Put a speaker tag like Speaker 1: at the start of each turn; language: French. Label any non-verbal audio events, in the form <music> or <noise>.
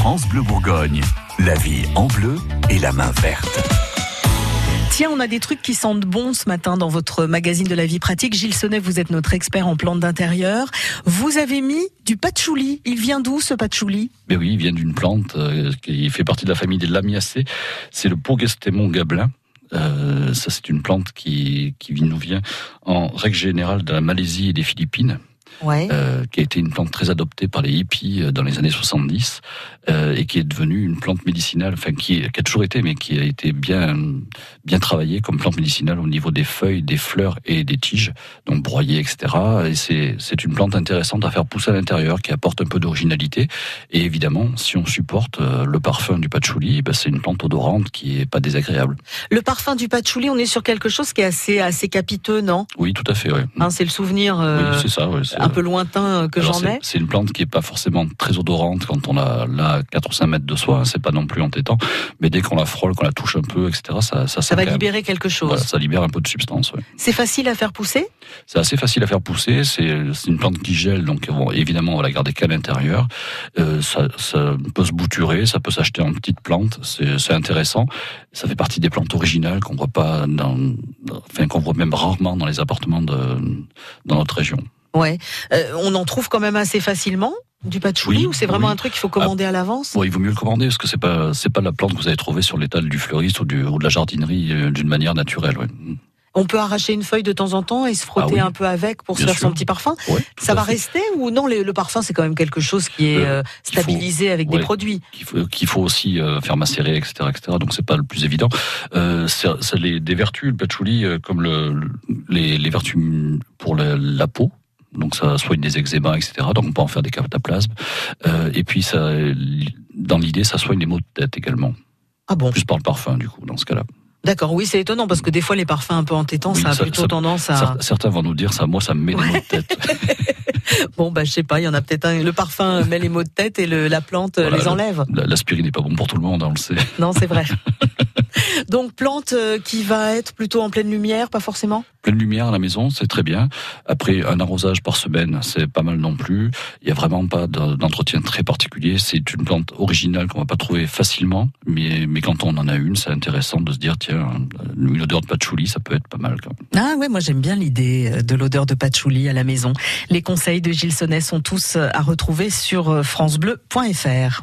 Speaker 1: France Bleu Bourgogne, la vie en bleu et la main verte.
Speaker 2: Tiens, on a des trucs qui sentent bon ce matin dans votre magazine de la vie pratique. Gilles Sonnet, vous êtes notre expert en plantes d'intérieur. Vous avez mis du patchouli. Il vient d'où ce patchouli?
Speaker 3: Mais oui, il vient d'une plante euh, qui fait partie de la famille des Lamiacées. C'est le Pogestemon gablin. Euh, ça, c'est une plante qui, qui nous vient en règle générale de la Malaisie et des Philippines
Speaker 2: ouais.
Speaker 3: euh, qui a été une plante très adoptée par les hippies euh, dans les années 70 euh, et qui est devenue une plante médicinale, enfin qui, qui, a toujours été, mais qui a été bien bien travaillée comme plante médicinale au niveau des feuilles, des fleurs et des tiges, donc broyées, etc. Et c'est c'est une plante intéressante à faire pousser à l'intérieur, qui apporte un peu d'originalité. Et évidemment, si on supporte le parfum du patchouli, ben c'est une plante odorante qui est pas désagréable.
Speaker 2: Le parfum du patchouli, on est sur quelque chose qui est assez assez capiteux, non?
Speaker 3: Oui, tout à fait. Ouais.
Speaker 2: Hein, c'est le souvenir. Euh,
Speaker 3: oui, c'est ça. Ouais,
Speaker 2: un peu lointain que j'en ai.
Speaker 3: C'est une plante qui est pas forcément très odorante quand on a là 4 ou 5 mètres de soi, hein, c'est pas non plus entêtant, mais dès qu'on la frôle, qu'on la touche un peu, etc., ça ça,
Speaker 2: ça va libérer quelque chose.
Speaker 3: Voilà, ça libère un peu de substance. Ouais.
Speaker 2: C'est facile à faire pousser?
Speaker 3: C'est assez facile à faire pousser. C'est une plante qui gèle, donc bon, évidemment on va la garder qu'à l'intérieur. Euh, ça, ça, peut se bouturer, ça peut s'acheter en petite plante. C'est intéressant. Ça fait partie des plantes originales qu'on voit pas dans, enfin qu'on voit même rarement dans les appartements de dans notre région.
Speaker 2: Ouais, euh, on en trouve quand même assez facilement du patchouli oui, ou c'est vraiment
Speaker 3: oui.
Speaker 2: un truc qu'il faut commander
Speaker 3: ah,
Speaker 2: à l'avance?
Speaker 3: bon, Il vaut mieux le commander parce que c'est pas c'est pas la plante que vous allez trouver sur l'étal du fleuriste ou, du, ou de la jardinerie euh, d'une manière naturelle. Ouais.
Speaker 2: On peut arracher une feuille de temps en temps et se frotter
Speaker 3: ah oui.
Speaker 2: un peu avec pour se faire
Speaker 3: sûr.
Speaker 2: son petit parfum.
Speaker 3: Ouais,
Speaker 2: Ça va rester ou non le, le parfum c'est quand même quelque chose qui est
Speaker 3: Euh,
Speaker 2: stabilisé
Speaker 3: faut-
Speaker 2: avec
Speaker 3: ouais.
Speaker 2: des produits.
Speaker 3: qu'il faut, aussi euh, faire macérer, etc., etc. Donc c'est pas le plus évident. Euh, c'est les, des vertus, le patchouli, comme le, le- les, les vertus pour la, la peau. Donc ça soigne des eczémas, etc. Donc on peut en faire des cataplasmes. Euh, et puis ça, dans l'idée, ça soigne les maux de tête également.
Speaker 2: Ah bon?
Speaker 3: Plus par le parfum, du coup, dans ce cas-là.
Speaker 2: D'accord, oui c'est étonnant parce que des fois les parfums un peu entêtants
Speaker 3: Oui,
Speaker 2: ça a
Speaker 3: ça-
Speaker 2: plutôt
Speaker 3: ça-
Speaker 2: tendance à...
Speaker 3: Cer- Certains vont nous dire ça, moi ça me met des maux de tête. <laughs>
Speaker 2: Bon bah je sais pas, il y en a peut-être un, le parfum met les maux de tête et le, la plante
Speaker 3: Voilà,
Speaker 2: les
Speaker 3: le-
Speaker 2: enlève.
Speaker 3: La- L'aspirine n'est pas bon pour tout le monde, hein, on le sait.
Speaker 2: Non c'est vrai. <laughs> Donc plante euh, qui va être plutôt en pleine lumière, pas forcément
Speaker 3: Pleine lumière à la maison, c'est très bien. Après, un arrosage par semaine, c'est pas mal non plus. Il y a vraiment pas de- d'entretien très particulier. C'est une plante originale qu'on va pas trouver facilement, mais, mais quand on en a une, c'est intéressant de se dire, tiens, une odeur de patchouli, ça peut être pas mal quand même.
Speaker 2: Ah ouais, moi j'aime bien l'idée euh, de l'odeur de patchouli à la maison. Les conseils de Gilles Sonnet sont tous euh, à retrouver sur euh, francebleu.fr.